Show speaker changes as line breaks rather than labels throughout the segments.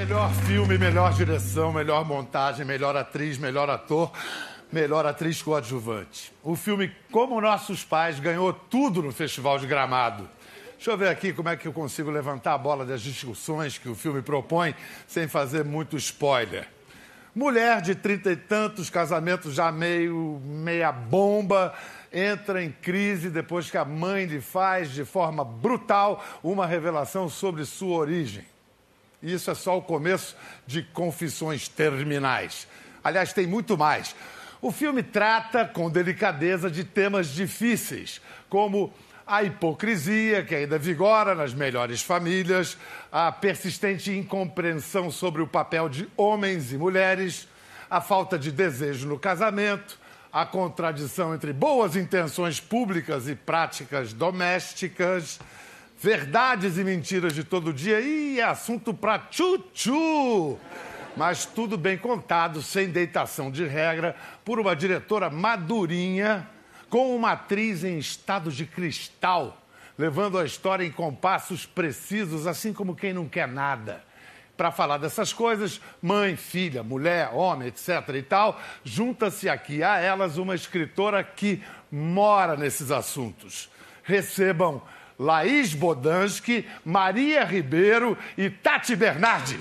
Melhor filme, melhor direção, melhor montagem, melhor atriz, melhor ator, melhor atriz coadjuvante. O filme Como Nossos Pais ganhou tudo no Festival de Gramado. Deixa eu ver aqui como é que eu consigo levantar a bola das discussões que o filme propõe sem fazer muito spoiler. Mulher de trinta e tantos, casamento já meio meia bomba, entra em crise depois que a mãe lhe faz, de forma brutal, uma revelação sobre sua origem. Isso é só o começo de confissões terminais. Aliás, tem muito mais. O filme trata com delicadeza de temas difíceis, como a hipocrisia que ainda vigora nas melhores famílias, a persistente incompreensão sobre o papel de homens e mulheres, a falta de desejo no casamento, a contradição entre boas intenções públicas e práticas domésticas verdades e mentiras de todo dia. e é assunto para tchu-tchu! Mas tudo bem contado, sem deitação de regra, por uma diretora madurinha, com uma atriz em estado de cristal, levando a história em compassos precisos, assim como quem não quer nada. Para falar dessas coisas, mãe, filha, mulher, homem, etc. e tal, junta-se aqui a elas uma escritora que mora nesses assuntos. Recebam Laís Bodansky, Maria Ribeiro e Tati Bernardi.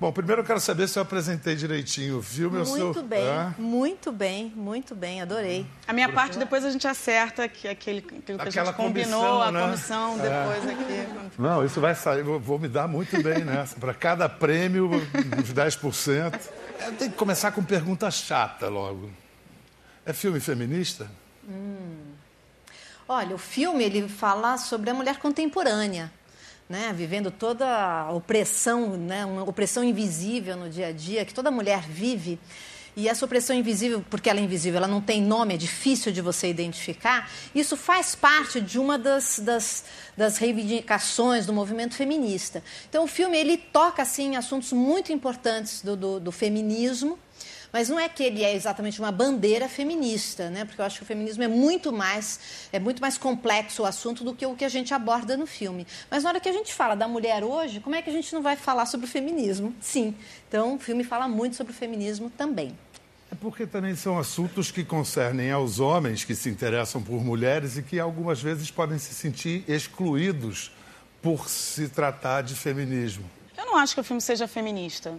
Bom, primeiro eu quero saber se eu apresentei direitinho o filme.
Muito bem, muito bem, muito bem, adorei.
A minha Por parte, depois a gente acerta que aquele, aquilo que Aquela a gente combinou, a né? comissão depois é. aqui.
Não, isso vai sair, vou, vou me dar muito bem nessa. Para cada prêmio, uns 10%. Eu tenho que começar com pergunta chata logo. É filme feminista? Hum.
Olha, o filme ele fala sobre a mulher contemporânea, né, vivendo toda a opressão, né, uma opressão invisível no dia a dia que toda mulher vive. E essa opressão invisível, porque ela é invisível, ela não tem nome, é difícil de você identificar. Isso faz parte de uma das, das, das reivindicações do movimento feminista. Então, o filme ele toca assim assuntos muito importantes do, do, do feminismo mas não é que ele é exatamente uma bandeira feminista, né? Porque eu acho que o feminismo é muito mais é muito mais complexo o assunto do que o que a gente aborda no filme. Mas na hora que a gente fala da mulher hoje, como é que a gente não vai falar sobre o feminismo? Sim. Então, o filme fala muito sobre o feminismo também.
É porque também são assuntos que concernem aos homens que se interessam por mulheres e que algumas vezes podem se sentir excluídos por se tratar de feminismo.
Eu não acho que o filme seja feminista.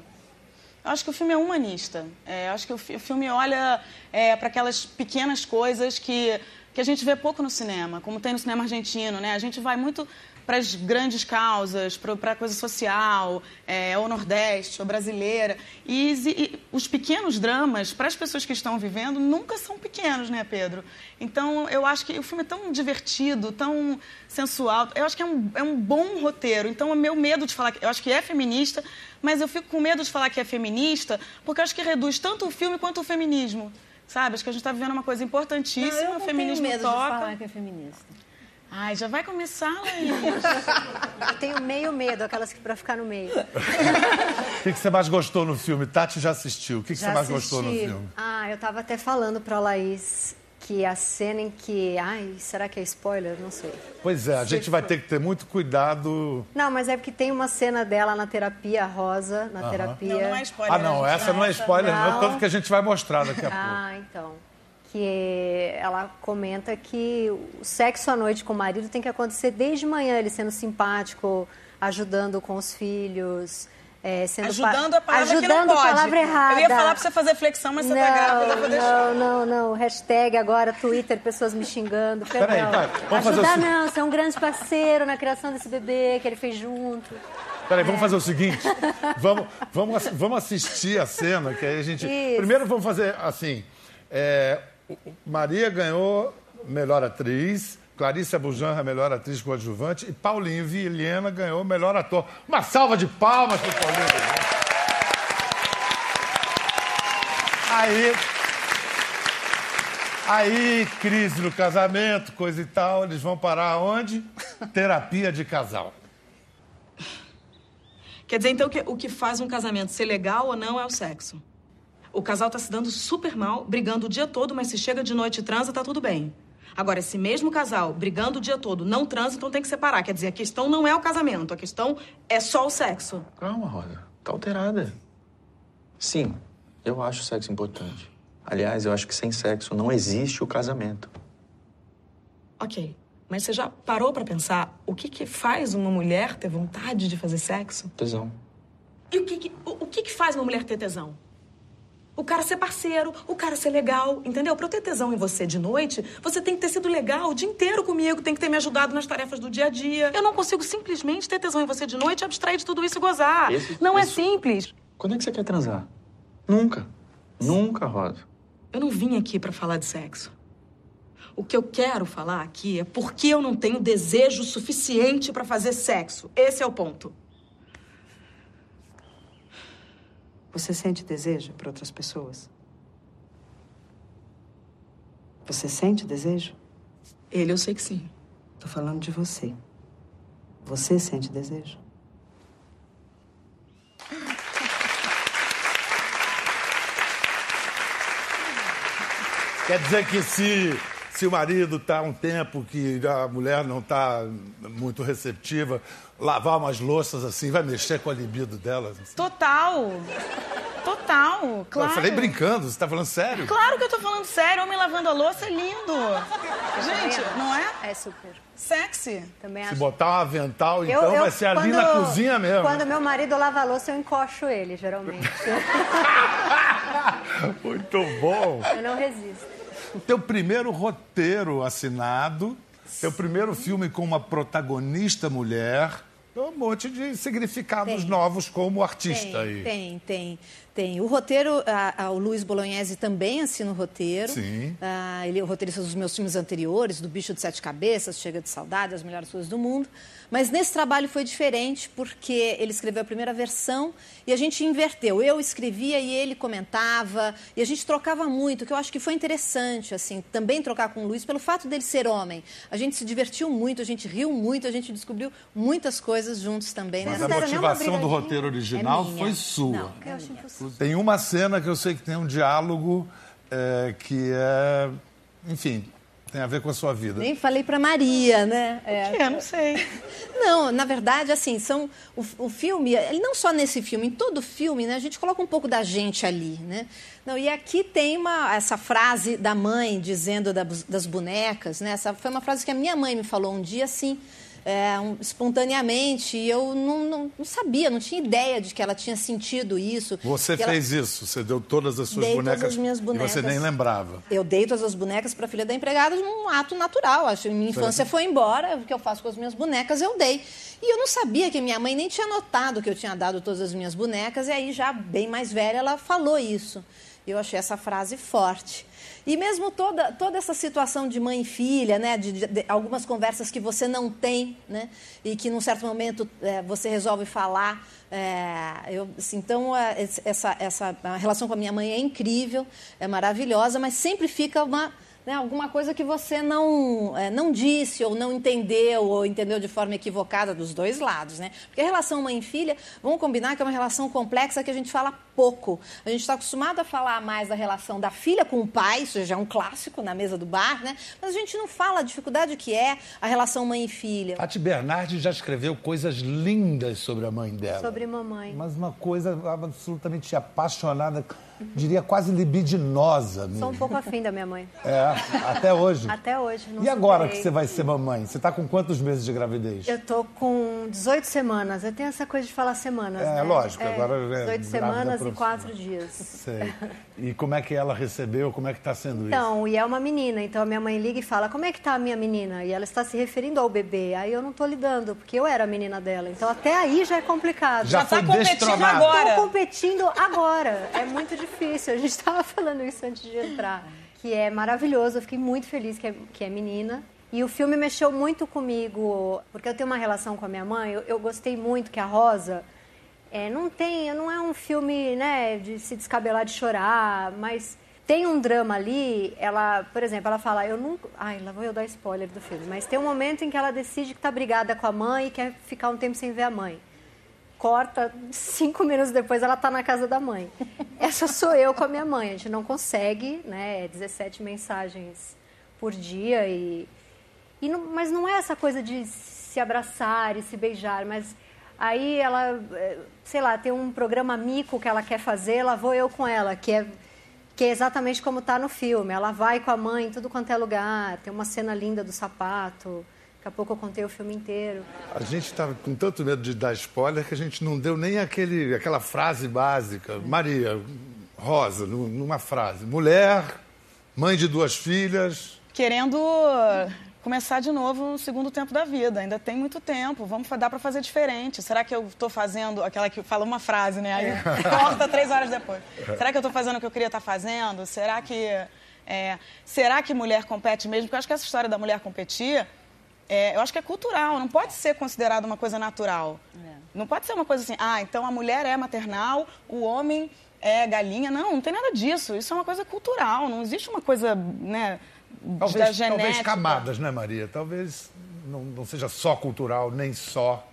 Eu acho que o filme é humanista. É, acho que o, o filme olha é, para aquelas pequenas coisas que, que a gente vê pouco no cinema, como tem no cinema argentino. Né? A gente vai muito para as grandes causas, para a coisa social, é, ou Nordeste, ou brasileira. E, e os pequenos dramas, para as pessoas que estão vivendo, nunca são pequenos, né, Pedro? Então, eu acho que o filme é tão divertido, tão sensual. Eu acho que é um, é um bom roteiro. Então, o meu medo de falar... Eu acho que é feminista, mas eu fico com medo de falar que é feminista, porque eu acho que reduz tanto o filme quanto o feminismo. Sabe? Acho que a gente está vivendo uma coisa importantíssima. Não, eu
não
o feminismo
tenho medo
toca.
de falar que é feminista.
Ai, já vai começar, Laís.
Eu tenho meio medo, aquelas que para ficar no meio.
O que, que, você mais gostou no filme? Tati já assistiu. O que, que você mais gostou no filme?
Ah, eu estava até falando para a Laís que a cena em que. Ai, será que é spoiler? Não sei.
Pois é, a gente vai ter que ter muito cuidado.
Não, mas é porque tem uma cena dela na terapia, Rosa, na terapia.
Não, não é spoiler.
Ah, não, essa não é spoiler, não. não. Tanto que a gente vai mostrar daqui a pouco.
Ah, então que ela comenta que o sexo à noite com o marido tem que acontecer desde manhã, ele sendo simpático, ajudando com os filhos. É,
ajudando a palavra
ajudando
que não pode.
a palavra errada.
Eu ia falar para você fazer flexão, mas você tá não, tá grávida, vou
deixar. Não, não, não. Hashtag agora, Twitter, pessoas me xingando. Peraí, pai, vamos Ajudar fazer o... não, você é um grande parceiro na criação desse bebê que ele fez junto.
Peraí, é. vamos fazer o seguinte. vamos, vamos, vamos assistir a cena, que aí a gente... Isso. Primeiro vamos fazer assim... É, Maria ganhou melhor atriz, Clarice Abujanra, melhor atriz coadjuvante, e Paulinho Vilhena ganhou melhor ator. Uma salva de palmas para o Paulinho. Aí, aí, crise no casamento, coisa e tal, eles vão parar onde? Terapia de casal.
Quer dizer, então, que o que faz um casamento ser legal ou não é o sexo? O casal tá se dando super mal, brigando o dia todo, mas se chega de noite e transa, tá tudo bem. Agora, esse mesmo casal brigando o dia todo, não transa, então tem que separar. Quer dizer, a questão não é o casamento, a questão é só o sexo.
Calma, Rosa.
Tá alterada. Sim, eu acho sexo importante. Aliás, eu acho que sem sexo não existe o casamento.
Ok, mas você já parou pra pensar o que, que faz uma mulher ter vontade de fazer sexo?
Tesão.
E o que, que- o, o que, que faz uma mulher ter tesão? O cara ser parceiro, o cara ser legal, entendeu? Pra eu ter tesão em você de noite, você tem que ter sido legal o dia inteiro comigo, tem que ter me ajudado nas tarefas do dia a dia. Eu não consigo simplesmente ter tesão em você de noite, abstrair de tudo isso e gozar.
Esse-
não é
esse-
simples.
Quando é que você quer transar? Nunca. Nunca, Rosa.
Eu não vim aqui pra falar de sexo. O que eu quero falar aqui é porque eu não tenho desejo suficiente pra fazer sexo. Esse é o ponto.
Você sente desejo por outras pessoas? Você sente desejo?
Ele eu sei que sim.
Tô falando de você. Você sente desejo?
Quer dizer que se, se o marido está um tempo que a mulher não está muito receptiva, lavar umas louças assim vai mexer com a libido dela? assim?
Total. Total, claro.
Eu falei brincando, você está falando sério?
Claro que eu tô falando sério. Homem lavando a louça é lindo. Gente, não é?
É super.
Sexy.
Também
Se
acho.
botar um avental,
Eu-
então
eu-
vai ser ali na cozinha mesmo.
Quando meu marido lava a louça, eu encoxo ele, geralmente.
Muito bom.
eu não resisto.
Teu primeiro roteiro assinado, teu primeiro filme com uma protagonista mulher, tem um monte de significados
Tem.
novos como artista aí.
Tem, tem, tem. O roteiro, a- a- o Luiz Bolognese também assina o roteiro.
Sim.
Ah, ele é o roteirista dos meus filmes anteriores, do Bicho de Sete Cabeças, Chega de Saudade, As Melhores Coisas do Mundo. Mas nesse trabalho foi diferente, porque ele escreveu a primeira versão e a gente inverteu. Eu escrevia e ele comentava, e a gente trocava muito, que eu acho que foi interessante, assim, também trocar com o Luiz, pelo fato dele ser homem. A gente se divertiu muito, a gente riu muito, a gente descobriu muitas coisas juntos também.
Mas
nessa
a
uma
motivação do roteiro original
É
foi sua.
Não,
Eu acho impossível.
Tem uma cena que eu sei que tem um diálogo é, que é, enfim, tem a ver com a sua vida.
Nem falei para Maria, né? É.
É, não sei.
Não, na verdade, assim, são o, o filme, ele não só nesse filme, em todo filme, né? A gente coloca um pouco da gente ali, né? Não, e aqui tem uma, essa frase da mãe dizendo da- das bonecas, né? Essa foi uma frase que a minha mãe me falou um dia, assim, é, um- espontaneamente, e eu não, não- não sabia, não tinha ideia de que ela tinha sentido isso.
Você
que ela-
fez isso, você deu todas as suas
Dei todas
bonecas
as minhas
e você
bonecas.
nem lembrava.
Eu dei todas as bonecas para a filha da empregada num ato natural. Acho que minha infância foi embora, o que eu faço com as minhas bonecas eu dei. E eu não sabia que minha mãe nem tinha notado que eu tinha dado todas as minhas bonecas, e aí já bem mais velha ela falou isso. E eu achei essa frase forte. E mesmo toda, toda essa situação de mãe e filha, né, de, de- de algumas conversas que você não tem, né, e que num certo momento eh, você resolve falar. eh, eu, assim, então, esse- essa, essa a relação com a minha mãe é incrível, é maravilhosa, mas sempre fica uma, né, alguma coisa que você não, eh, não disse, ou não entendeu, ou entendeu de forma equivocada dos dois lados. Né? Porque a relação mãe e filha, vamos combinar que é uma relação complexa que a gente fala pouco. A gente está acostumado a falar mais da relação da filha com o pai, isso já é um clássico na mesa do bar, né? mas a gente não fala a dificuldade que é a relação mãe e filha.
Tati Bernardi já escreveu coisas lindas sobre a mãe dela.
Sobre mamãe.
Mas uma coisa absolutamente apaixonada, diria quase libidinosa.
Sou um
mesmo.
pouco afim da minha mãe.
É, até hoje.
Até hoje. Não
E agora
superei.
que você vai ser mamãe? Você está com quantos meses de gravidez?
Eu tô com 18 semanas. Eu tenho essa coisa de falar semanas,
É,
né?
lógico, agora é
18
grávida
semanas e
profissional.
4 dias.
Sei. E como é que ela recebeu? Como é que está sendo isso?
Então, e é uma menina. Então, a minha mãe liga e fala, como é que tá a minha menina? E ela está se referindo ao bebê. Aí eu não tô lidando, porque eu era a menina dela. Então, até aí já é complicado.
Já
Já tá
foi
competindo agora.
Estou competindo agora. É muito difícil. A gente estava falando isso antes de entrar. Que é maravilhoso. Eu fiquei muito feliz que é, que é menina. E o filme mexeu muito comigo, porque eu tenho uma relação com a minha mãe. Eu, eu gostei muito que a Rosa é, não tem, não é um filme, né, de se descabelar de chorar, mas tem um drama ali. Ela, por exemplo, ela fala, eu nunca, ai, lá vou eu dar spoiler do filme, mas tem um momento em que ela decide que tá brigada com a mãe e quer ficar um tempo sem ver a mãe corta, cinco minutos depois ela tá na casa da mãe. Essa sou eu com a minha mãe. A gente não consegue, né? 17 mensagens por dia e. e não- mas não é essa coisa de se abraçar e se beijar, mas Aí ela, eh, sei lá, tem um programa mico que ela quer fazer, lá vou eu com ela, que é, que é exatamente como está no filme. Ela vai com a mãe em tudo quanto é lugar, tem uma cena linda do sapato. Daqui a pouco eu contei o filme inteiro.
A gente estava com tanto medo de dar spoiler que a gente não deu nem aquele, aquela frase básica. Maria, Rosa, nu- numa frase. Mulher, mãe de duas filhas.
Querendo começar de novo no segundo tempo da vida. Ainda tem muito tempo. Vamos dar para fazer diferente. Será que eu estou fazendo aquela que fala uma frase, né? Aí corta três horas depois. Será que eu estou fazendo o que eu queria estar fazendo? Será que é, será que mulher compete mesmo? Porque eu acho que essa história da mulher competir é, eu acho que é cultural, não pode ser considerado uma coisa natural. Não pode ser uma coisa assim, ah, então a mulher é maternal, o homem é galinha. Não, não tem nada disso. Isso é uma coisa cultural, não existe uma coisa, né, da
Talvez,
genética.
talvez camadas, né, Maria? Talvez não, não seja só cultural, nem só.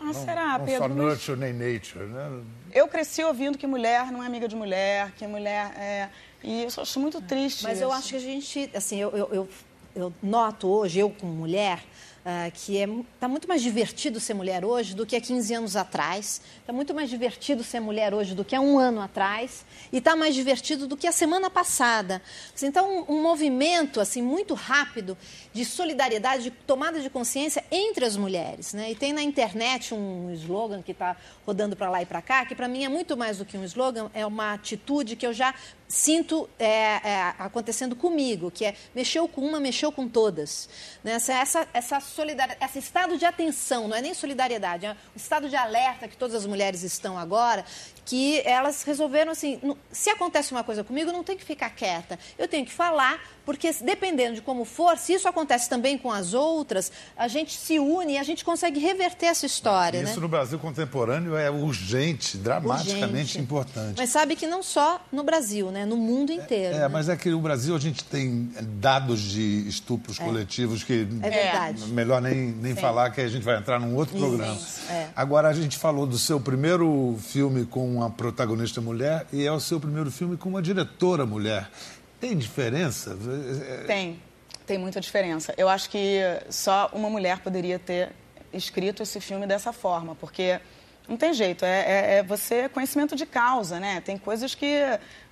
Ah, será,
não
Pedro?
só
Mas
nurture nem nature, né?
Eu cresci ouvindo que mulher não é amiga de mulher, que mulher é... E eu acho muito triste
Mas eu
isso.
acho que a gente, assim, eu, eu, eu, eu noto hoje, eu como mulher, ah, que é, tá muito mais divertido ser mulher hoje do que há 15 anos atrás. Está muito mais divertido ser mulher hoje do que há um ano atrás. E está mais divertido do que a semana passada. Então, um, um movimento assim muito rápido de solidariedade, de tomada de consciência entre as mulheres. Né? E tem na internet um slogan que está rodando para lá e para cá, que para mim é muito mais do que um slogan, é uma atitude que eu já sinto é, é, acontecendo comigo, que é mexeu com uma, mexeu com todas. Né? Essa, essa, essa solidariedade, esse estado de atenção, não é nem solidariedade, é um estado de alerta que todas as mulheres estão agora, que elas resolveram assim, se acontece uma coisa comigo, não tem que ficar quieta, eu tenho que falar, porque dependendo de como for, se isso acontece também com as outras, a gente se une e a gente consegue reverter essa história.
Isso
né?
no Brasil contemporâneo é urgente, dramaticamente
Urgente.
importante.
Mas sabe que não só no Brasil, né? no mundo inteiro.
É,
né?
mas é que no Brasil a gente tem dados de estupros coletivos que
É verdade.
melhor nem, nem falar que a gente vai entrar num outro programa.
é.
Agora a gente falou do seu primeiro filme com uma protagonista mulher e é o seu primeiro filme com uma diretora mulher. Tem diferença? É,
Tem, tem muita diferença. Eu acho que só uma mulher poderia ter escrito esse filme dessa forma, porque não tem jeito, é, é, é você conhecimento de causa, né? Tem coisas que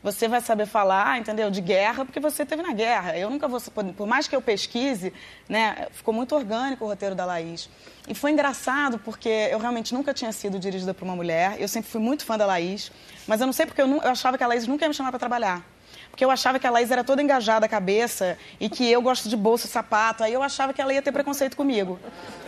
você vai saber falar, entendeu? De guerra, porque você teve na guerra. Eu nunca vou, por mais que eu pesquise, né? Ficou muito orgânico o roteiro da Laís. E foi engraçado porque eu realmente nunca tinha sido dirigida por uma mulher. Eu sempre fui muito fã da Laís, mas eu não sei porque eu, nu- eu achava que a Laís nunca ia me chamar para trabalhar. Porque eu achava que a Laís era toda engajada a cabeça e que eu gosto de bolsa sapato. Aí eu achava que ela ia ter preconceito comigo.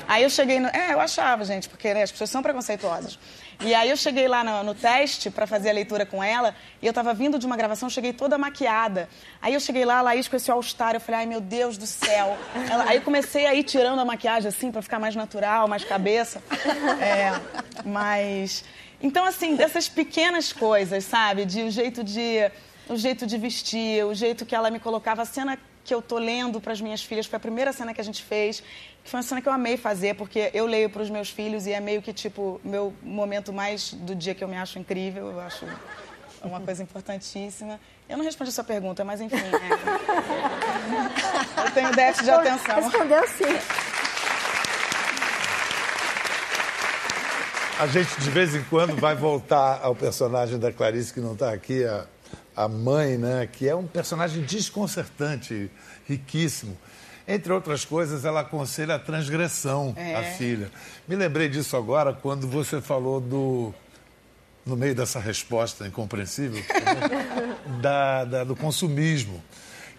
Aí eu cheguei no... É, eu achava, gente, porque né, as pessoas são preconceituosas. E aí eu cheguei lá no, no teste para fazer a leitura com ela e eu estava vindo de uma gravação, cheguei toda maquiada. Aí eu cheguei lá, a Laís com esse all-star, eu falei, ai meu Deus do céu. Ela- aí comecei a ir tirando a maquiagem assim para ficar mais natural, mais cabeça. É, mas... Então, assim, dessas pequenas coisas, sabe? De o jeito de o jeito de vestir, o jeito que ela me colocava. A cena que eu tô lendo para as minhas filhas foi a primeira cena que a gente fez, que foi uma cena que eu amei fazer, porque eu leio para os meus filhos e é meio que tipo meu momento mais do dia que eu me acho incrível, eu acho uma coisa importantíssima. Eu não respondi a sua pergunta, mas enfim. é. Eu tenho déficit de atenção.
Respondeu sim.
A gente, de vez em quando, vai voltar ao personagem da Clarice, que não está aqui, a, a mãe, né? Que é um personagem desconcertante, riquíssimo. Entre outras coisas, ela aconselha a transgressão
É.
à filha. Me lembrei disso agora quando você falou do. No meio dessa resposta incompreensível, da, da- do consumismo.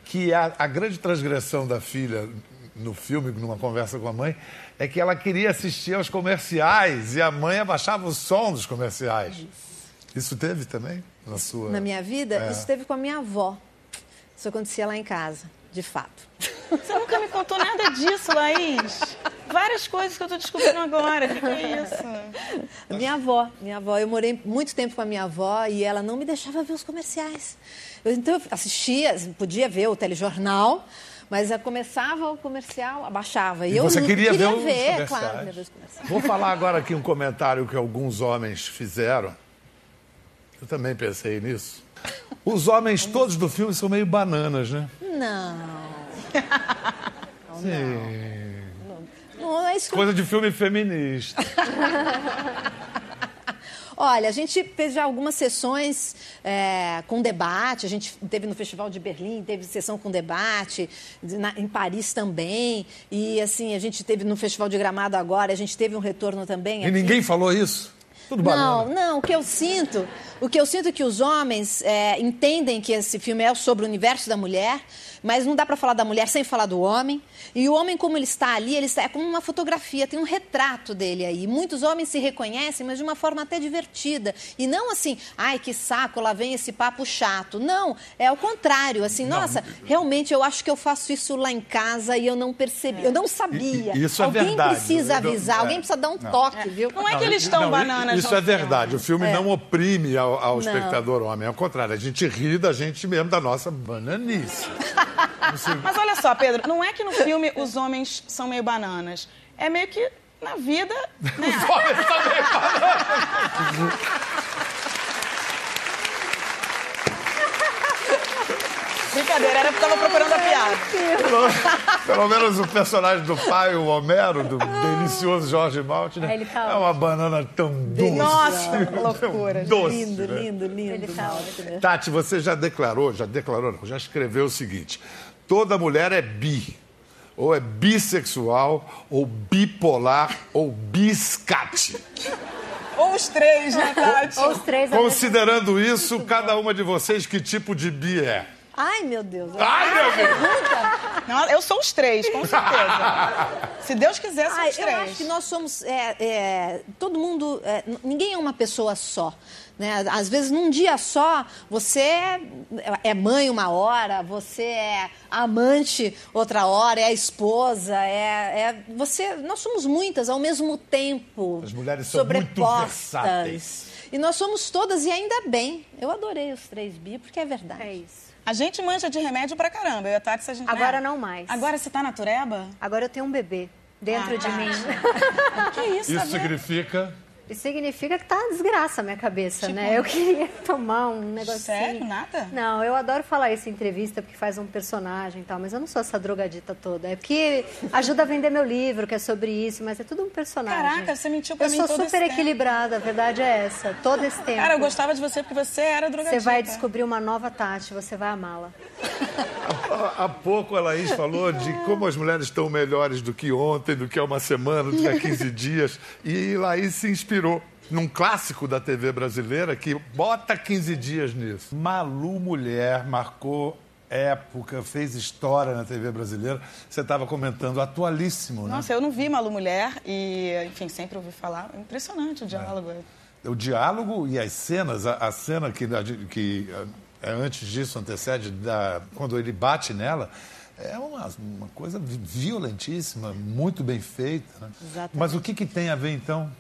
Que a, a grande transgressão da filha no filme, numa conversa com a mãe, é que ela queria assistir aos comerciais e a mãe abaixava o som dos comerciais. Isso teve também na sua.
Na minha vida,
É.
isso teve com a minha avó. Isso acontecia lá em casa, de fato.
Você nunca me contou nada disso, Laís. Várias coisas que eu tô descobrindo agora. O que, que é isso?
Minha avó, minha avó, eu morei muito tempo com a minha avó e ela não me deixava ver os comerciais. Eu, então eu assistia, podia ver o telejornal, mas eu começava o comercial, abaixava. E,
E
eu
você
não-
queria, ver os
ver,
comerciais.
claro, queria ver os comerciais.
Vou falar agora aqui um comentário que alguns homens fizeram. Eu também pensei nisso. Os homens todos do filme são meio bananas, né?
Não.
Sim.
Não é isso que eu
Coisa de filme feminista.
Olha, a gente fez já algumas sessões é, com debate. A gente teve no Festival de Berlim, teve sessão com debate, de- na- em Paris também. E assim, a gente teve no Festival de Gramado agora, a gente teve um retorno também.
E
aqui.
ninguém falou isso? Tudo
Não,
banana.
não, o que eu sinto, o que eu sinto é que os homens é, entendem que esse filme é sobre o universo da mulher, mas não dá para falar da mulher sem falar do homem. E o homem, como ele está ali, ele está, é como uma fotografia, tem um retrato dele aí. Muitos homens se reconhecem, mas de uma forma até divertida. E não assim, ai, que saco, lá vem esse papo chato. Não, é o contrário, assim, nossa, realmente eu acho que eu faço isso lá em casa e eu não percebi, eu não sabia.
Isso é
alguém
verdade.
precisa
Eu não-
avisar,
é.
alguém precisa dar um
Não.
toque, viu?
Não é que eles estão
Não,
bananas
Isso é verdade. O filme
É.
não oprime ao, ao espectador homem. Ao contrário, a gente ri da gente mesmo, da nossa bananice.
Mas olha só, Pedro, não é que no filme os homens são meio bananas. É meio que na vida. Né? Brincadeira, era porque eu tava procurando a piada.
Pelo, pelo menos o personagem do pai, o Homero, do delicioso Jorge Maltner,
Ele tá
é uma banana tão doce.
Nossa, loucura.
Doce,
Lindo,
né?
lindo, lindo.
Ele tá
Maltner.
Tati, você já declarou, já declarou, não, já escreveu o seguinte: toda mulher é bi. Ou é bissexual, ou bipolar, ou biscate.
Ou os três, né, Tati?
Ou os três
Considerando isso, cada uma de vocês, que tipo de bi é?
Ai, meu Deus.
Ai, meu Deus!
Não, eu sou os três, com certeza. Se Deus quiser, são
Ai,
os
eu
três.
acho que nós somos. é, é, todo mundo. é, ninguém é uma pessoa só. Né? Às vezes, num dia só, você é- é mãe uma hora, você é amante outra hora, é a esposa, é, é- você. Nós somos muitas ao mesmo tempo.
As mulheres são muito
sobrepostas.
versáteis.
E nós somos todas, e ainda bem. Eu adorei os três bi, porque é verdade.
É isso.
A gente mancha de remédio pra caramba. Eu e a Tati, a gente,
Agora
né?
não mais.
Agora você tá na tureba?
Agora eu tenho um bebê dentro
Ah,
de mim.
Que isso,
Isso
tá
significa.
Isso significa que tá uma desgraça a minha cabeça,
Tipo,
né? Eu queria tomar um negocinho.
Sério? Nada?
Não, eu adoro falar isso em entrevista porque faz um personagem e tal, mas eu não sou essa drogadita toda. É porque ajuda a vender meu livro, que é sobre isso, mas é tudo um personagem.
Caraca, você mentiu pra
eu
mim
sou
todo esse
super
tempo.
equilibrada, a verdade é essa. Todo esse tempo.
Cara, eu gostava de você porque você era drogadita.
Você vai descobrir uma nova Tati, você vai amá-la.
Há há pouco a Laís falou de como as mulheres estão melhores do que ontem, do que há uma semana, do que há 15 dias. E Laís se inspirou num clássico da TV brasileira que bota 15 dias nisso. Malu Mulher marcou época, fez história na TV brasileira. Você estava comentando, atualíssimo, né?
Nossa, eu não vi Malu Mulher e, enfim, sempre ouvi falar. Impressionante o diálogo.
O diálogo e as cenas, a, a cena que, que é, antes disso antecede, da, quando ele bate nela, é uma, uma coisa violentíssima, muito bem feita. Né?
Exatamente.
Mas o que, que tem a ver, então?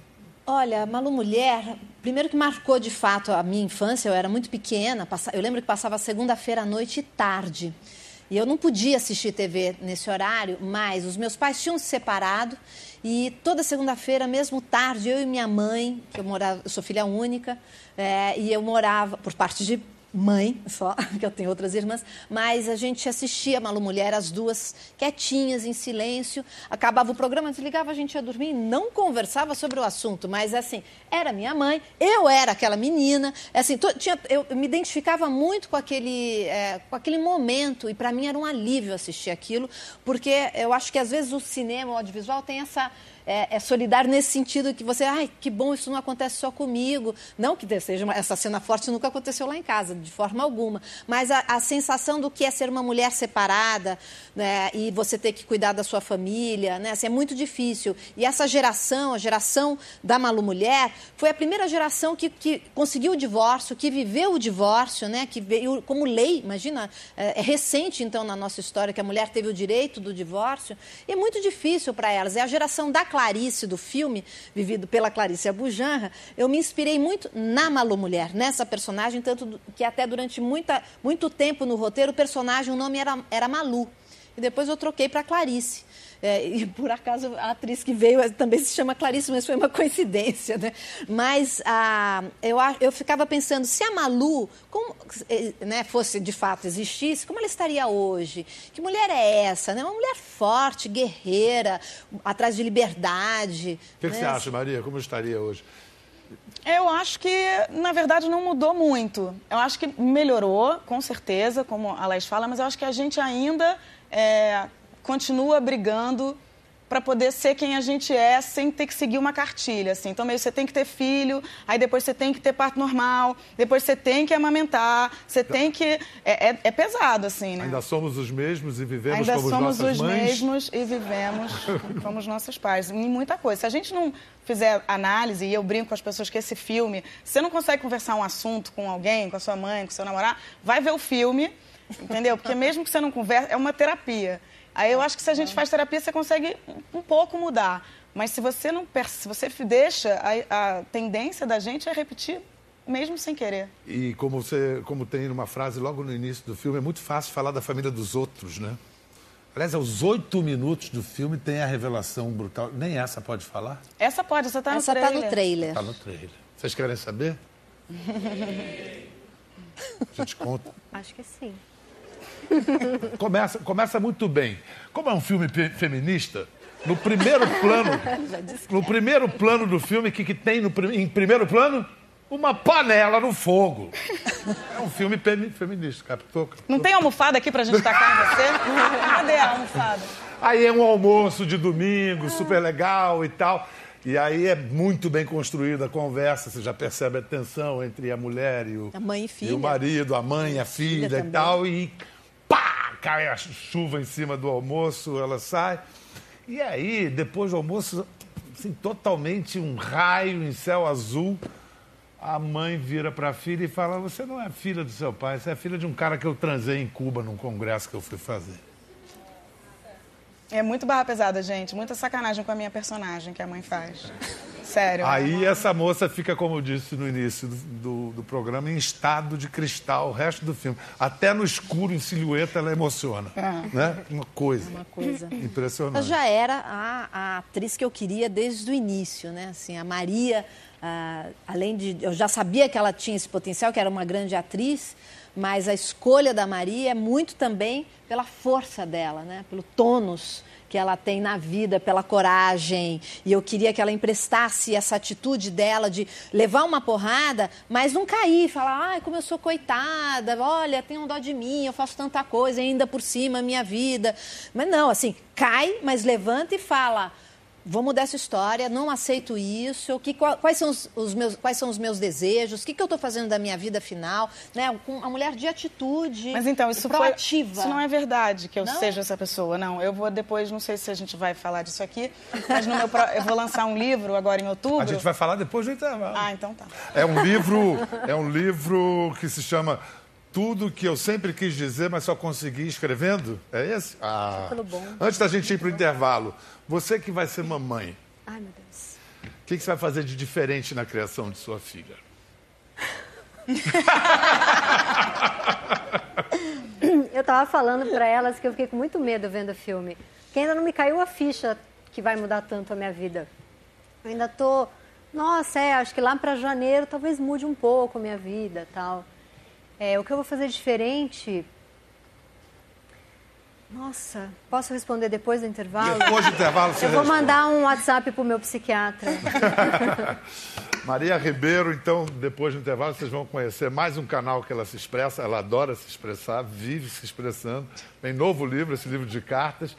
Olha, Malu Mulher, primeiro que marcou de fato a minha infância, eu era muito pequena, eu lembro que passava segunda-feira à noite e tarde. E eu não podia assistir TV nesse horário, mas os meus pais tinham se separado e toda segunda-feira, mesmo tarde, eu e minha mãe, que eu morava, eu sou filha única, é, e eu morava por parte de mãe só, que eu tenho outras irmãs, mas a gente assistia Malu Mulher, as duas quietinhas, em silêncio. Acabava o programa, desligava, a gente ia dormir e não conversava sobre o assunto, mas assim, era minha mãe, eu era aquela menina, assim, to- tinha, eu me identificava muito com aquele, é, com aquele momento e para mim era um alívio assistir aquilo, porque eu acho que às vezes o cinema, o audiovisual tem essa é, é solidário nesse sentido que você, ai, que bom, isso não acontece só comigo. Não que seja essa cena forte nunca aconteceu lá em casa, de forma alguma. Mas a, a sensação do que é ser uma mulher separada né, e você ter que cuidar da sua família, né, assim, é muito difícil. E essa geração, a geração da Malu Mulher, foi a primeira geração que, que conseguiu o divórcio, que viveu o divórcio, né, que veio como lei, imagina, é, é recente então na nossa história que a mulher teve o direito do divórcio. E é muito difícil para elas. É a geração da Clarice do filme, vivido pela Clarice Abujanra, eu me inspirei muito na Malu Mulher, nessa personagem, tanto que até durante muita, muito tempo no roteiro o personagem, o nome era, era Malu. e depois eu troquei para Clarice. É, e por acaso a atriz que veio também se chama Clarice, mas foi uma coincidência, né? Mas ah, eu, eu ficava pensando, se a Malu como, eh, né, fosse de fato existisse, como ela estaria hoje? Que mulher é essa? Né? Uma mulher forte, guerreira, atrás de liberdade.
O que,
né?
que você acha, Maria? Como estaria hoje?
Eu acho que, na verdade, não mudou muito. Eu acho que melhorou, com certeza, como a Laís fala, mas eu acho que a gente ainda é, continua brigando para poder ser quem a gente é sem ter que seguir uma cartilha, assim. Então, meio você tem que ter filho, aí depois você tem que ter parto normal, depois você tem que amamentar, você tem que... É, é, é pesado, assim, né?
Ainda somos os mesmos e vivemos
Ainda
como
somos
nossas
os
mães?
mesmos e vivemos como os nossos pais. Em muita coisa. Se a gente não fizer análise, e eu brinco com as pessoas que esse filme, você não consegue conversar um assunto com alguém, com a sua mãe, com o seu namorado, vai ver o filme, entendeu? Porque mesmo que você não converse, é uma terapia. Aí eu acho que se a gente faz terapia, você consegue um pouco mudar. Mas se você não se você deixa, a, a tendência da gente é repetir mesmo sem querer.
E como você, como tem uma frase logo no início do filme, é muito fácil falar da família dos outros, né? Aliás, aos oito minutos do filme tem a revelação brutal. Nem essa pode falar?
Essa pode, essa tá no
Essa
trailer.
tá no trailer.
Tá no trailer. Vocês querem saber? A gente conta.
Acho que sim.
Começa, começa muito bem. Como é um filme feminista, no primeiro plano, no primeiro plano do filme, o que, que tem no, em primeiro plano? Uma panela no fogo. É um filme femi- feminista, captou?
Não tem almofada aqui pra gente tacar em você? Cadê a almofada?
Aí é um almoço de domingo, super legal e tal. E aí é muito bem construída a conversa, você já percebe a tensão entre a mulher e o,
A mãe e
e
filha.
o marido, a mãe, a filha,
filha
e tal. E cai a chuva em cima do almoço, ela sai. E aí, depois do almoço, assim, totalmente um raio em céu azul. A mãe vira para a filha e fala: Você não é filha do seu pai, você é filha de um cara que eu transei em Cuba num congresso que eu fui fazer.
É muito barra pesada, gente. Muita sacanagem com a minha personagem que a mãe faz. Sério.
Aí essa moça fica, como eu disse no início do, do, do programa, em estado de cristal o resto do filme. Até no escuro, em silhueta, ela emociona. Né? Uma coisa
Uma coisa. Ela
impressionante.
já era a, a atriz que eu queria desde o início, né? Assim, a Maria, ah, além de. Eu já sabia que ela tinha esse potencial, que era uma grande atriz, mas a escolha da Maria é muito também pela força dela, né? Pelo tônus que ela tem na vida, pela coragem. E eu queria que ela emprestasse essa atitude dela de levar uma porrada, mas não cair, falar, ai, como eu sou coitada, olha, tem um dó de mim, eu faço tanta coisa ainda por cima, minha vida. Mas não, assim, cai, mas levanta e fala. Vou mudar essa história, não aceito isso. Que, quais, são os, os meus, quais são os meus desejos? O que, que eu estou fazendo da minha vida final? Né? Com a mulher de atitude,
Mas então, isso foi,
proativa.
isso não é verdade que eu
Não?
seja essa pessoa, não. Eu vou depois, não sei se a gente vai falar disso aqui, mas no meu pro- eu vou lançar um livro agora em outubro.
A gente vai falar depois do intervalo.
Ah, então tá.
É um livro, é um livro que se chama Tudo que eu sempre quis dizer, mas só consegui escrevendo. É esse? Ah.
Título bom.
Antes da gente ir para o intervalo, você que vai ser mamãe,
Ai, meu Deus.
o que, que você vai fazer de diferente na criação de sua filha?
Eu tava falando pra elas que eu fiquei com muito medo vendo o filme. Que ainda não me caiu a ficha que vai mudar tanto a minha vida. Eu ainda tô. Nossa, é, acho que lá pra janeiro talvez mude um pouco a minha vida tal. É, o que eu vou fazer diferente. Nossa, posso responder depois do intervalo?
Depois do intervalo você
Eu vou
responde.
mandar um WhatsApp pro meu psiquiatra.
Maria Ribeiro, então, depois do intervalo, vocês vão conhecer mais um canal que ela se expressa. Ela adora se expressar, vive se expressando. Tem novo livro, esse livro de cartas.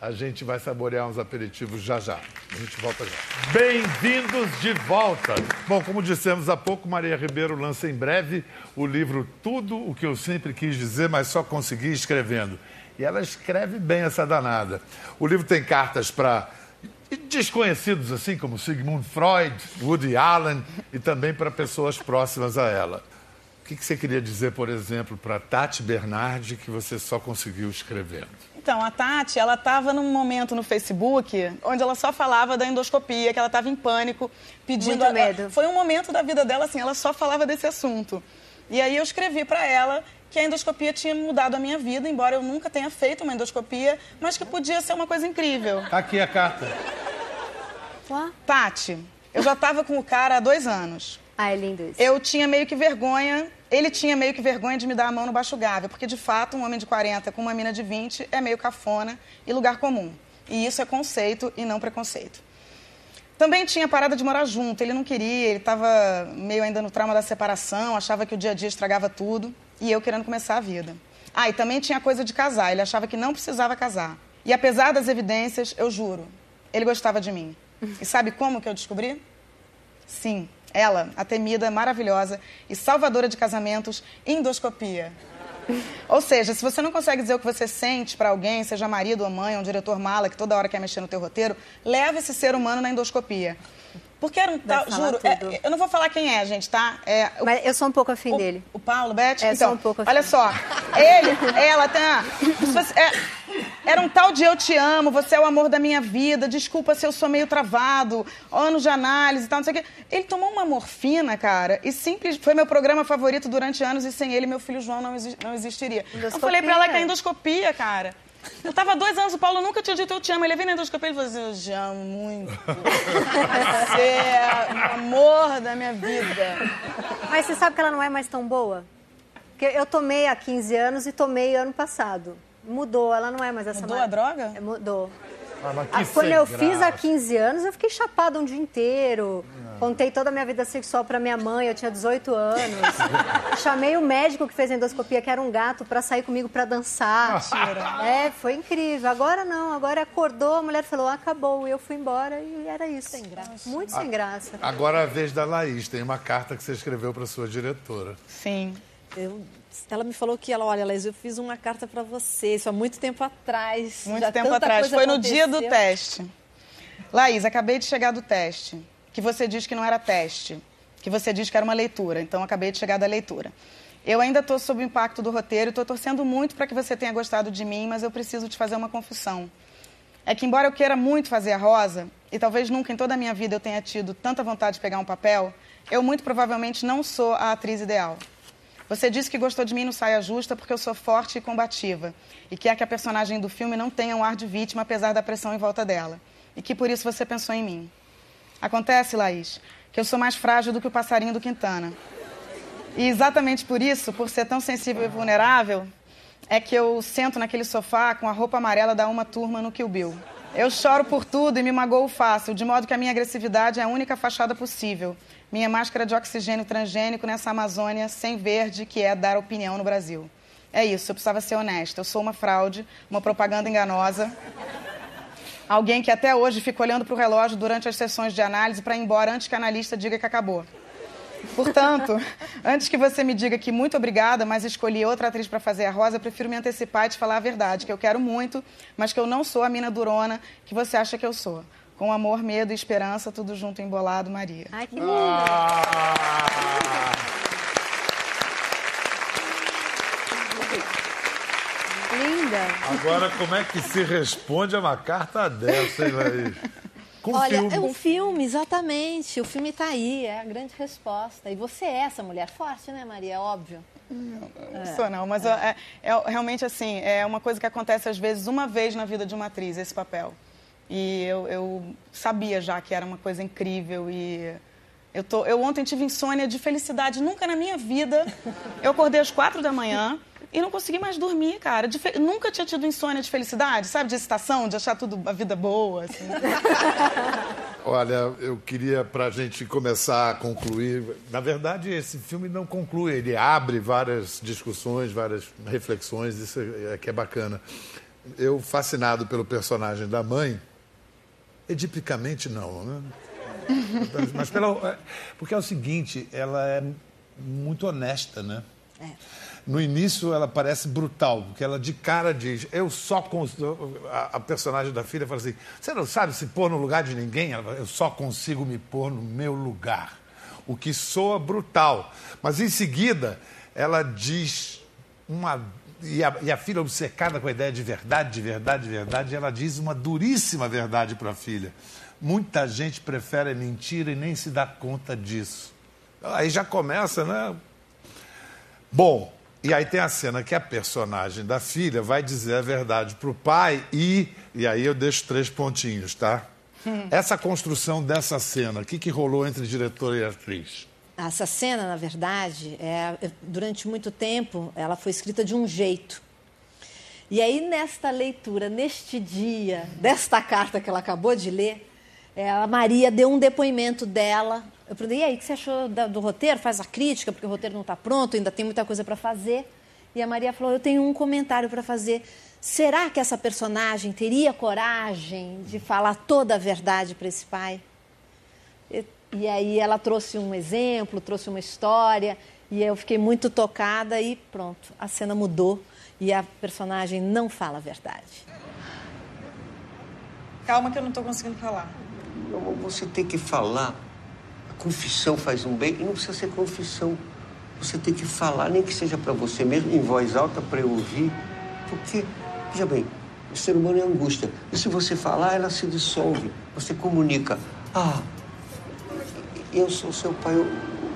A gente vai saborear uns aperitivos já já. A gente volta já. Bem-vindos de volta. Bom, como dissemos há pouco, Maria Ribeiro lança em breve o livro Tudo o que eu sempre quis dizer, mas só consegui escrevendo. E ela escreve bem essa danada. O livro tem cartas para desconhecidos assim como Sigmund Freud, Woody Allen e também para pessoas próximas a ela. O que, você queria dizer, por exemplo, para Tati Bernardi que você só conseguiu escrevendo?
Então, a Tati, ela estava num momento no Facebook onde ela só falava da endoscopia, que ela estava em pânico, pedindo...
Muito medo.
Foi um momento da vida dela, assim, ela só falava desse assunto. E aí eu escrevi para ela que a endoscopia tinha mudado a minha vida, embora eu nunca tenha feito uma endoscopia, mas que podia ser uma coisa incrível.
Tá aqui a carta.
Tati, eu já estava com o cara há dois anos.
Ah, é lindo isso.
Eu tinha meio que vergonha, ele tinha meio que vergonha de me dar a mão no baixo porque de fato um homem de 40 com uma mina de 20 é meio cafona e lugar comum. E isso é conceito e não preconceito. Também tinha parada de morar junto, ele não queria, ele estava meio ainda no trauma da separação, achava que o dia a dia estragava tudo, e eu querendo começar a vida. Ah, e também tinha coisa de casar, ele achava que não precisava casar. E apesar das evidências, eu juro, ele gostava de mim. E sabe como que eu descobri? Sim, ela, a temida, maravilhosa e salvadora de casamentos, endoscopia. Ou seja, se você não consegue dizer o que você sente para alguém, seja marido ou mãe, um diretor mala que toda hora quer mexer no teu roteiro, leva esse ser humano na endoscopia. Porque era um tal, juro, é- eu não vou falar quem é, gente, tá? É, o-
Mas eu sou um pouco afim
o,
dele.
O Paulo, Beth?
É,
então,
sou um pouco
olha
afim.
só. Ele, ela, tá? você- é, era um tal de eu te amo, você é o amor da minha vida, desculpa se eu sou meio travado, anos de análise e tal, não sei o quê. Ele tomou uma morfina, cara, e simples, foi meu programa favorito durante anos e sem ele meu filho João não, exi- não existiria. Eu falei pra ela que é endoscopia, cara. Eu tava há dois anos, o Paulo nunca tinha dito eu te amo. Ele veio na endoscopia e falou assim, eu te amo muito. Você é o amor da minha vida.
Mas você sabe que ela não é mais tão boa? Porque eu tomei há 15 anos e tomei ano passado. Mudou, ela não é mais essa
Mudou
mar-
a droga?
É, Mudou.
Ah, mas que
Ah, Quando eu fiz há
graça.
15 anos, eu fiquei chapada um dia inteiro. Contei toda a minha vida sexual pra minha mãe, eu tinha 18 anos. Chamei o médico que fez a endoscopia, que era um gato, pra sair comigo pra dançar. É, foi incrível. Agora não, agora acordou, a mulher falou, acabou. E eu fui embora e era isso. Sem graça. Muito sem graça.
Agora é a vez da Laís. Tem uma carta que você escreveu para sua diretora.
Sim.
Eu- ela me falou que ela, olha, Laís, eu fiz uma carta para você, isso há muito tempo atrás.
Muito tempo atrás. Foi no dia do
aconteceu.
teste. Laís, acabei de chegar do teste. Que você diz que não era teste. Que você diz que era uma leitura. Então, acabei de chegar da leitura. Eu ainda estou sob o impacto do roteiro estou torcendo muito para que você tenha gostado de mim, mas eu preciso te fazer uma confissão. É que, embora eu queira muito fazer a Rosa, e talvez nunca em toda a minha vida eu tenha tido tanta vontade de pegar um papel, eu muito provavelmente não sou a atriz ideal. Você disse que gostou de mim no Saia Justa porque eu sou forte e combativa. E quer que a personagem do filme não tenha um ar de vítima, apesar da pressão em volta dela. E que por isso você pensou em mim. Acontece, Laís, que eu sou mais frágil do que o passarinho do Quintana. E exatamente por isso, por ser tão sensível e vulnerável, é que eu sento naquele sofá com a roupa amarela da uma turma no Kill Bill. Eu choro por tudo e me magoo fácil, de modo que a minha agressividade é a única fachada possível. Minha máscara de oxigênio transgênico nessa Amazônia sem verde, que é dar opinião no Brasil. É isso, eu precisava ser honesta. Eu sou uma fraude, uma propaganda enganosa. Alguém que até hoje fica olhando para o relógio durante as sessões de análise para ir embora antes que a analista diga que acabou. Portanto, antes que você me diga que muito obrigada, mas escolhi outra atriz para fazer a Rosa, eu prefiro me antecipar e te falar a verdade, que eu quero muito, mas que eu não sou a mina durona que você acha que eu sou. Com amor, medo e esperança, tudo junto embolado, Maria.
Ai, que lindo.
Ah!
Linda.
Agora, como é que se responde a uma carta dessa, hein, Laís? Com
Olha,
filme.
é um filme, exatamente. O filme tá aí, é a grande resposta. E você é essa mulher forte, né, Maria? É óbvio.
Não sou, não, mas é, é realmente assim, é uma coisa que acontece às vezes uma vez na vida de uma atriz, esse papel. E eu, eu sabia já que era uma coisa incrível e eu, tô, eu ontem tive insônia de felicidade. Nunca na minha vida eu acordei às quatro da manhã e não consegui mais dormir, cara. De fe- Nunca tinha tido insônia de felicidade, sabe? De excitação, de achar tudo a vida boa, assim.
Olha, eu queria, para a gente começar a concluir. Na verdade, esse filme não conclui, ele abre várias discussões, várias reflexões, isso é que é bacana. Eu, fascinado pelo personagem da mãe, edipicamente não, né? Mas pela, porque é o seguinte, ela é muito honesta, né? No início ela parece brutal, porque ela de cara diz, eu só consigo. A, a personagem da filha fala assim: você não sabe se pôr no lugar de ninguém? Ela fala, eu só consigo me pôr no meu lugar. O que soa brutal. Mas em seguida ela diz uma. E a, e a filha obcecada com a ideia de verdade, de verdade, de verdade, ela diz uma duríssima verdade para a filha. Muita gente prefere mentira e nem se dá conta disso. Aí já começa, né? Bom, e aí tem a cena que a personagem da filha vai dizer a verdade pro pai e. E aí eu deixo três pontinhos, tá? Essa construção dessa cena, o que, que rolou entre diretor e atriz?
Essa cena, na verdade, é, durante muito tempo, ela foi escrita de um jeito. E aí, nesta leitura, neste dia, desta carta que ela acabou de ler, é, a Maria deu um depoimento dela. Eu perguntei, e aí, o que você achou do roteiro? Faz a crítica, porque o roteiro não está pronto, ainda tem muita coisa para fazer. E a Maria falou, eu tenho um comentário para fazer. Será que essa personagem teria coragem de falar toda a verdade para esse pai? E, e aí ela trouxe um exemplo, trouxe uma história, e eu fiquei muito tocada e pronto, a cena mudou e a personagem não fala a verdade.
Calma que eu não tô conseguindo falar.
Você tem que falar. Confissão faz um bem e não precisa ser confissão. Você tem que falar, nem que seja para você mesmo, em voz alta, para eu ouvir. Porque, veja bem, o ser humano é angústia. E se você falar, ela se dissolve. Você comunica. Ah, eu sou seu pai, eu-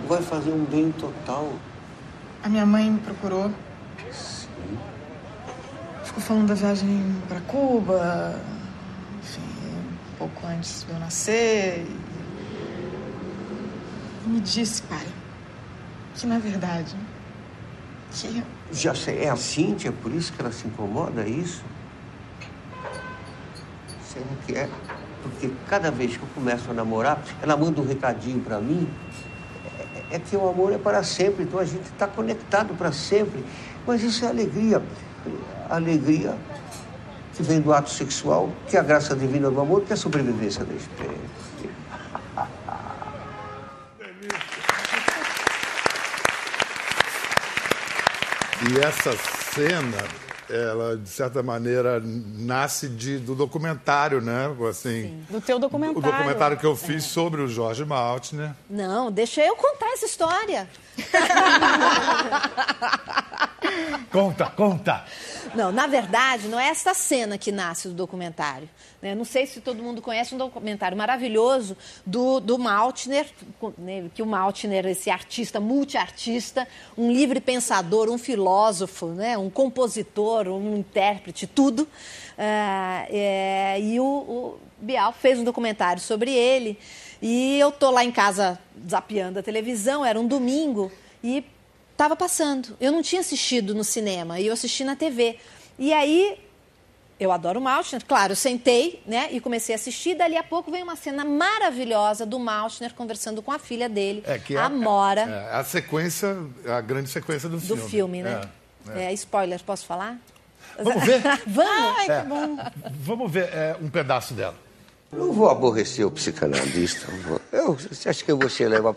vai fazer um bem total.
A minha mãe me procurou. Ficou falando da viagem pra Cuba. Enfim, um pouco antes de eu nascer. Me disse, pai, que na verdade. Que
Já sei, é a Cíntia, por isso que ela se incomoda, é isso? Será que é? Porque cada vez que eu começo a namorar, ela manda um recadinho pra mim. É, é que o amor é para sempre, então a gente está conectado para sempre. Mas isso é alegria. Alegria que vem do ato sexual, que é a graça divina do amor, que é a sobrevivência da espécie.
E essa cena, ela, de certa maneira, nasce de, do documentário, né? Assim,
do teu
O
documentário.
documentário que eu fiz sobre o Jorge Maltner.
Não, deixa eu contar essa história.
Conta, conta!
Não, na verdade, não é essa cena que nasce do documentário. né? Não sei se todo mundo conhece um documentário maravilhoso do, do Maltner, né, que o Maltner, esse artista, multiartista, um livre pensador, um filósofo, né, um compositor, um intérprete, tudo. Ah, é, e o, o Bial fez um documentário sobre ele. E eu tô lá em casa zapeando a televisão, era um domingo, e Tava passando. Eu não tinha assistido no cinema, e eu assisti na TV. E aí, eu adoro o Maltner, claro, eu sentei, né, e comecei a assistir. Dali a pouco veio uma cena maravilhosa do Maltner conversando com a filha dele,
É, que é
a Mora,
É, a sequência, a grande sequência do
do
filme.
filme, né?
É, é.
É, spoiler, posso falar?
Vamos ver?
Vamos!
Ai,
É.
que bom.
Vamos ver é, um pedaço dela.
Não vou aborrecer o psicanalista. Eu você acha que eu vou ser levar.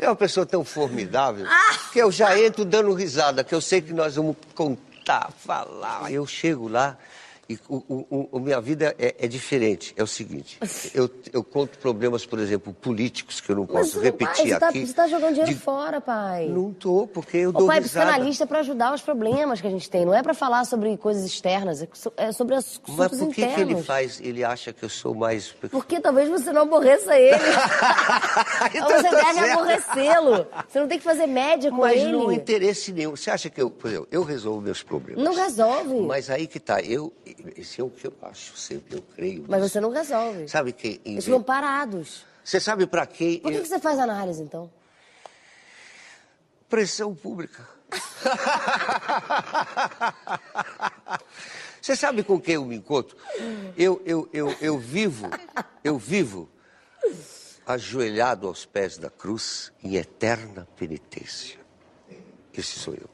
É uma pessoa tão formidável que eu já entro dando risada, que eu sei que nós vamos contar, falar. Eu chego lá e o, o- o- a minha vida é, é diferente. É o seguinte: eu, eu conto problemas, por exemplo, políticos que eu não
Mas
posso
você,
repetir
pai, você, tá,
aqui.
você tá jogando dinheiro
de-
fora, pai.
Não tô, porque eu
Ô,
dou
pai,
risada.
psicanalista é pra ajudar os problemas que a gente tem. Não é pra falar sobre coisas externas, é é sobre assuntos
Mas por que,
internos.
que ele faz? Ele acha que eu sou mais.
Porque talvez você não aborreça ele.
Então
Ou você
tá
deve aborrecê-lo. Você não tem que fazer média com
Mas
ele.
não há interesse nenhum. Você acha que eu, por exemplo, eu resolvo meus problemas?
Não resolve.
Mas aí que tá, eu, esse é o que eu acho sempre, eu creio.
Mas
nisso.
você não resolve.
Sabe que
Eles ficam parados.
Você sabe pra quem?
Por que,
eu-
que você faz análise, então?
Pressão pública. Você sabe com quem eu me encontro? Eu, eu, eu, eu vivo, eu vivo ajoelhado aos pés da cruz em eterna penitência. Esse sou eu.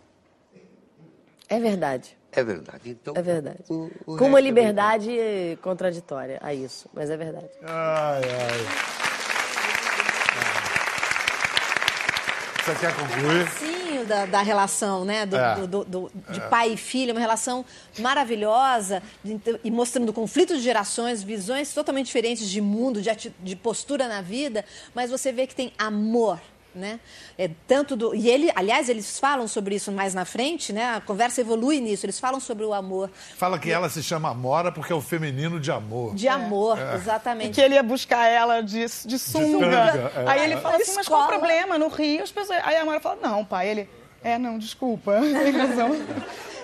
É verdade.
É verdade. Então,
É verdade.
o- o
Com uma
é
liberdade contraditória a isso, mas é verdade.
Ai, ai. Você quer concluir?
Sim, da, da relação, né? Do,
É.
do- do- do- de pai e filha, uma relação maravilhosa de- e mostrando conflitos de gerações, visões totalmente diferentes de mundo, de, ati- de postura na vida, mas você vê que tem amor. Né? É, tanto do, e ele, aliás, eles falam sobre isso mais na frente, né? A conversa evolui nisso. Eles falam sobre o amor,
Fala que ela se chama Amora porque é o feminino de amor.
de amor,
E
exatamente.
que ele ia buscar ela de, de sunga.
sunga, é.
Aí ele fala assim, mas qual o problema? No Rio, as pessoas... Aí a Mara fala, não, pai, ele... É, não, desculpa. Tem razão.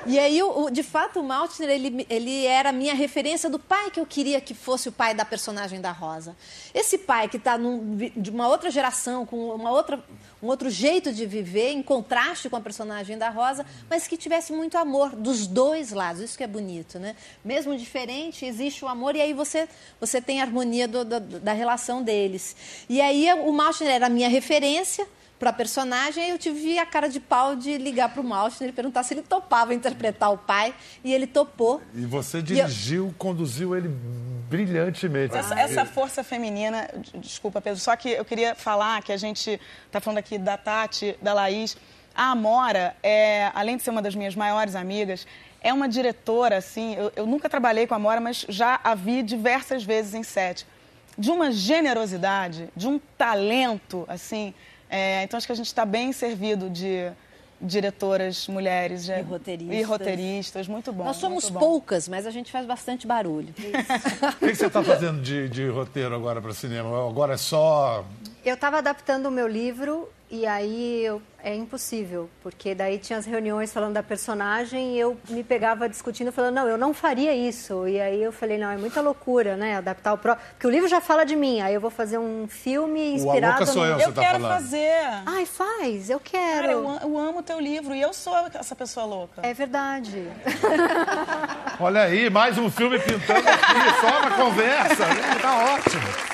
E aí, o, o- de fato, o Maltner, ele, ele era a minha referência do pai que eu queria que fosse o pai da personagem da Rosa. Esse pai que está de uma outra geração, com uma outra, um outro jeito de viver, em contraste com a personagem da Rosa, mas que tivesse muito amor dos dois lados. Isso que é bonito, né? Mesmo diferente, existe o amor e aí você, você tem a harmonia do- do- da relação deles. E aí, o Maltner era a minha referência para personagem, eu tive a cara de pau de ligar para o Maltner e perguntar se ele topava interpretar o pai, e ele topou.
E você dirigiu, conduziu ele brilhantemente.
Essa, essa força feminina, desculpa, Pedro, só que eu queria falar que a gente está falando aqui da Tati, da Laís. A Amora, é, além de ser uma das minhas maiores amigas, é uma diretora, assim, eu, eu nunca trabalhei com a Amora, mas já a vi diversas vezes em set. De uma generosidade, de um talento, assim. É, então acho que a gente está bem servido de diretoras mulheres já-
E roteiristas.
e roteiristas, muito bom.
Nós somos
bom.
poucas, mas a gente faz bastante barulho.
O que que você está fazendo de, de roteiro agora para cinema? Agora é só.
Eu estava adaptando o meu livro e aí eu- é impossível, porque daí tinha as reuniões falando da personagem e eu me pegava discutindo, falando, não, eu não faria isso. E aí eu falei, não, é muita loucura, né, adaptar o próprio... Porque o livro já fala de mim, aí eu vou fazer um filme inspirado...
Louca Sou
no...
Eu, você
Eu
tá
quero
falando.
fazer.
Ai, faz, eu quero.
Cara, eu, eu amo o teu livro e eu sou essa pessoa louca.
É verdade.
Olha aí, mais um filme pintando aqui, só uma conversa. Tá ótimo.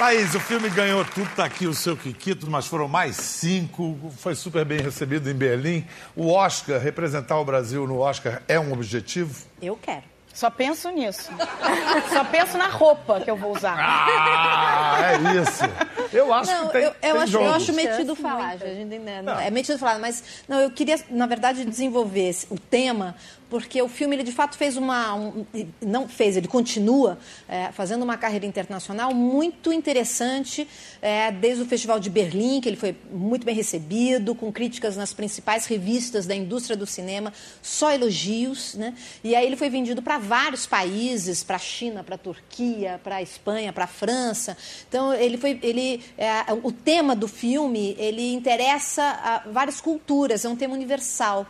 Laís, o filme ganhou tudo, tá aqui o seu Kikito, mas foram mais cinco, foi super bem recebido em Berlim. O Oscar, representar o Brasil no Oscar é um objetivo?
Eu quero.
Só penso nisso. Só penso na roupa que eu vou usar.
Ah, é isso. Eu acho
Não,
que tem,
eu, eu
tem
acho,
jogo.
eu acho metido falar, gente, né? É metido falar, mas não, eu queria, na verdade, desenvolver esse- o tema, porque o filme, ele de fato fez uma. um- não fez, ele continua é, fazendo uma carreira internacional muito interessante, é, desde o Festival de Berlim, que ele foi muito bem recebido, com críticas nas principais revistas da indústria do cinema, só elogios, né? E aí ele foi vendido para vários países, para a China, para a Turquia, para a Espanha, para a França. Então ele foi, ele, é, o tema do filme ele interessa a várias culturas, é um tema universal.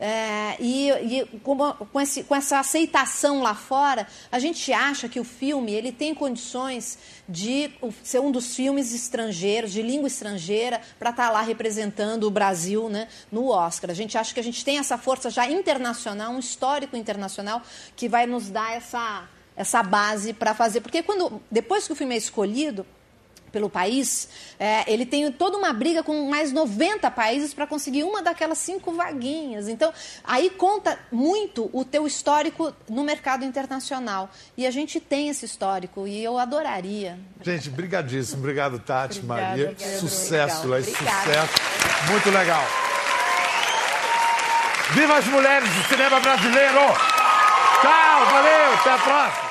É, e e como- com, esse- com essa aceitação lá fora, a gente acha que o filme ele tem condições de ser um dos filmes estrangeiros, de língua estrangeira, para estar lá representando o Brasil né, no Oscar. A gente acha que a gente tem essa força já internacional, um histórico internacional, que vai nos dar essa, essa base para fazer. Porque quando depois que o filme é escolhido, pelo país, é, ele tem toda uma briga com mais 90 países para conseguir uma daquelas cinco vaguinhas. Então, aí conta muito o teu histórico no mercado internacional. E a gente tem esse histórico e eu adoraria.
Gente, brigadíssimo. Obrigado, Tati,
Obrigada,
Maria.
Pedro.
Sucesso. Laís,
Obrigada.
sucesso. Muito legal. Viva as mulheres do cinema brasileiro! Tchau, valeu, até a próxima!